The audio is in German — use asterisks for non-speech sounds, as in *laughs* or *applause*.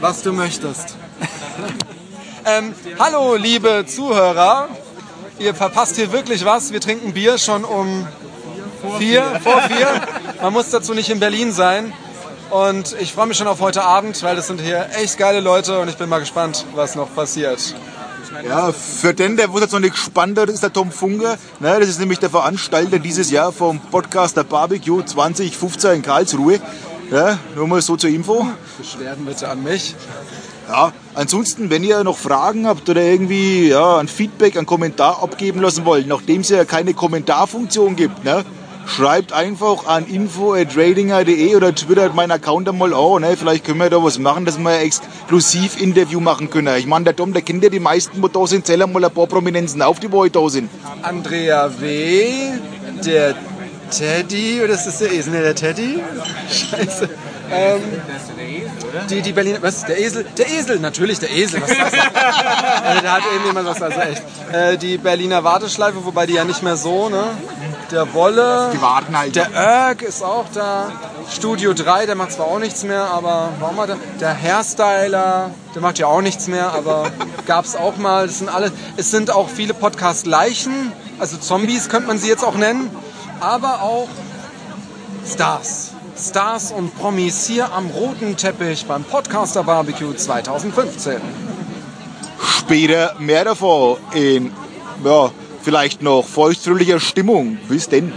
was du möchtest. *laughs* ähm, hallo, liebe Zuhörer. Ihr verpasst hier wirklich was. Wir trinken Bier schon um vier, vor vier. Man muss dazu nicht in Berlin sein. Und ich freue mich schon auf heute Abend, weil das sind hier echt geile Leute und ich bin mal gespannt, was noch passiert. Ja, für den, der wo jetzt noch nicht gespannt hat, ist der Tom Funke. Ne, das ist nämlich der Veranstalter dieses Jahr vom Podcast der Barbecue 2015 in Karlsruhe. Ja, nur mal so zur Info. Beschwerden bitte an mich. Ja, ansonsten, wenn ihr noch Fragen habt oder irgendwie ja, ein Feedback, ein Kommentar abgeben lassen wollt, nachdem es ja keine Kommentarfunktion gibt, ne, schreibt einfach an info.ratinger.de oder twittert meinen Account einmal an. Ne? Vielleicht können wir da was machen, dass wir ein Exklusiv-Interview machen können. Ich meine, der Tom, der kennt ja die meisten, die da sind, zählen mal ein paar Prominenzen auf, die heute da sind. Andrea W., der Teddy, oder ist das der Esel? Ne, der Teddy? Scheiße. Ähm, die, die Berliner, was? Der Esel? Der Esel, natürlich, der Esel. Was ist das? *laughs* äh, da hat irgendjemand was, also echt. Äh, die Berliner Warteschleife, wobei die ja nicht mehr so, ne? Der Wolle. Die warten halt. Der Erg ist auch da. Studio 3, der macht zwar auch nichts mehr, aber warum hat er? Der Hairstyler, der macht ja auch nichts mehr, aber gab's auch mal. Das sind alle, es sind auch viele Podcast-Leichen, also Zombies könnte man sie jetzt auch nennen, aber auch Stars. Stars und Promis hier am roten Teppich beim Podcaster Barbecue 2015. Später mehr davon in, ja, vielleicht noch feuchtfröhlicher Stimmung. Bis denn.